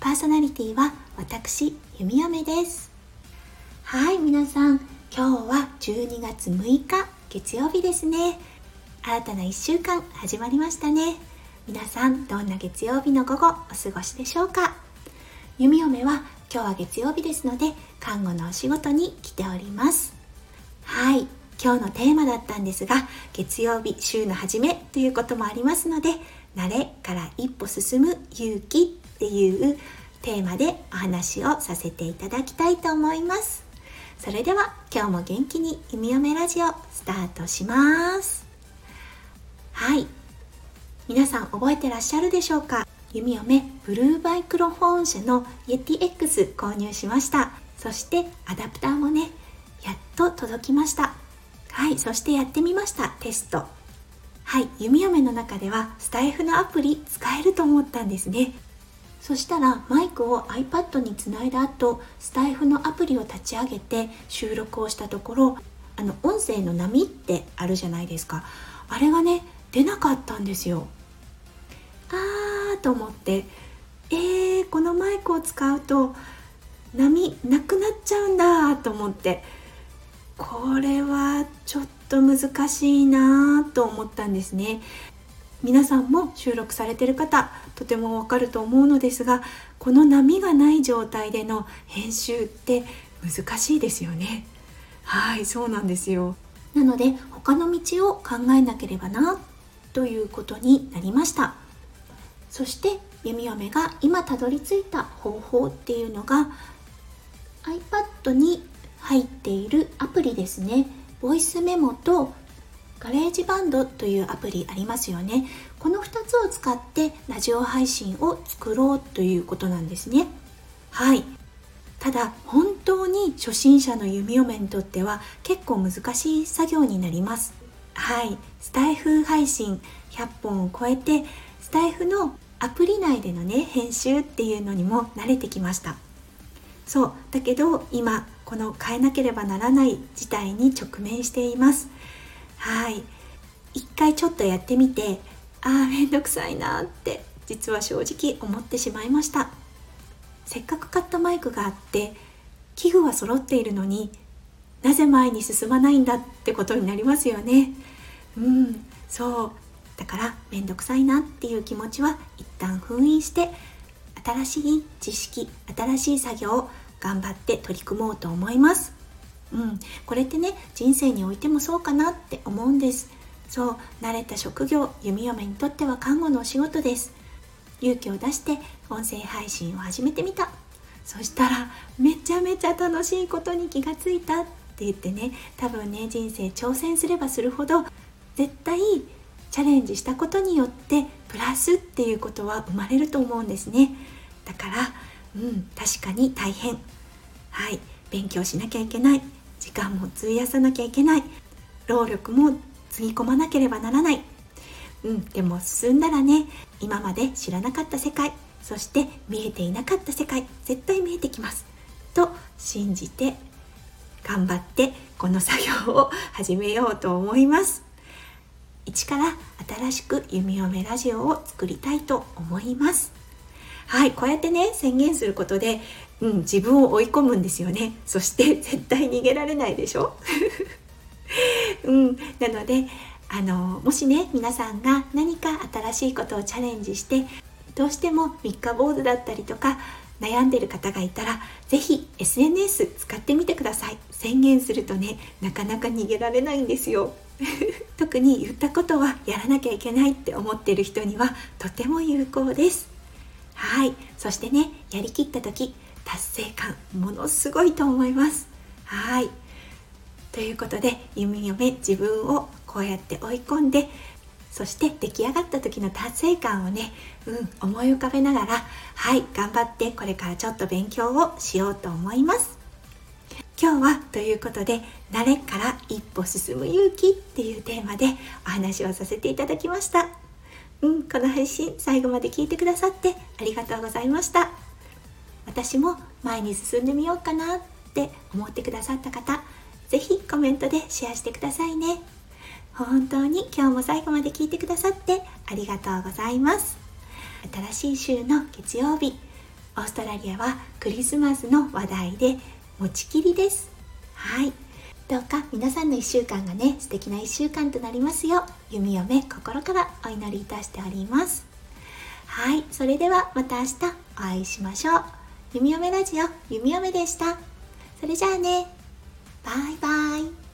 パーソナリティは私弓嫁です。はい皆さん今日は12月6日月曜日ですね。新たな1週間始まりましたね。皆さんどんな月曜日の午後お過ごしでしょうか？弓嫁は今日は月曜日ですので看護のお仕事に来ております。はい今日のテーマだったんですが月曜日週の初めということもありますので慣れから一歩進む勇気っていうテーマでお話をさせていただきたいと思います。それでは今日も元気に「弓嫁ラジオ」スタートします。はい。皆さん覚えてらっしゃるでしょうか？弓嫁ブルーバイクロフォン社のイエティ X 購入しました。そしてアダプターもねやっと届きました。はい。そしてやってみました。テスト。はい。弓嫁の中ではスタイフのアプリ使えると思ったんですね。そしたらマイクを iPad につないだ後スタイフのアプリを立ち上げて収録をしたところあの音声の波ってあるじゃないですか。あれがね出なかったんですよ。あーと思ってえー、このマイクを使うと波なくなっちゃうんだと思ってこれはちょっと難しいなと思ったんですね。皆さんも収録されてる方とてもわかると思うのですがこの波がない状態での編集って難しいですよね。はいそうなんですよ。なので他の道を考えなければなということになりました。そして弓嫁が今たどり着いた方法っていうのが iPad に入っているアプリですね。ボイスメモとガレージバンドというアプリありますよね。この2つを使ってラジオ配信を作ろうということなんですね。はい。ただ本当に初心者の弓嫁にとっては結構難しい作業になります。はい。スタイフ配信100本を超えてスタイフのアプリ内でのね編集っていうのにも慣れてきました。そう。だけど今この変えなければならない事態に直面しています。はい。一回ちょっとやってみてああめんどくさいなって実は正直思ってしまいました。せっかく買ったマイクがあって器具は揃っているのになぜ前に進まないんだってことになりますよね。うんそう。だからめんどくさいなっていう気持ちは一旦封印して新しい知識新しい作業を頑張って取り組もうと思います。うん、これってね人生においてもそうかなって思うんです。そう慣れた職業弓嫁にとっては看護のお仕事です。勇気を出して音声配信を始めてみた。そしたらめちゃめちゃ楽しいことに気がついたって言ってね多分ね人生挑戦すればするほど絶対チャレンジしたことによってプラスっていうことは生まれると思うんですね。だからうん確かに大変。はい。勉強しなきゃいけない。時間も費やさなきゃいけない。労力もつぎ込まなければならない。うんでも進んだらね今まで知らなかった世界そして見えていなかった世界絶対見えてきます。と信じて頑張ってこの作業を始めようと思います。一から新しく弓嫁ラジオを作りたいと思います。はいこうやってね宣言することでうん、自分を追い込むんですよね。そして 絶対逃げられないでしょ、うん、なのであのもしね皆さんが何か新しいことをチャレンジしてどうしても三日坊主だったりとか悩んでる方がいたら是非 SNS 使ってみてください。宣言するとねなかなか逃げられないんですよ。特に言ったことはやらなきゃいけないって思ってる人にはとても有効です。はい。そしてねやりきった時達成感ものすごいと思います。はい。ということで弓嫁自分をこうやって追い込んでそして出来上がった時の達成感をね、うん、思い浮かべながらはい頑張ってこれからちょっと勉強をしようと思います。今日はということで慣れから一歩進む勇気っていうテーマでお話をさせていただきました。うんこの配信最後まで聞いてくださってありがとうございました。私も前に進んでみようかなって思ってくださった方是非コメントでシェアしてくださいね。本当に今日も最後まで聞いてくださってありがとうございます。新しい週の月曜日オーストラリアはクリスマスの話題で持ちきりです。はい。どうか皆さんの1週間がね素敵な1週間となりますよ。う弓嫁心からお祈りいたしております。はいそれではまた明日お会いしましょう。弓嫁ラジオ弓嫁でした。それじゃあね。バイバイ。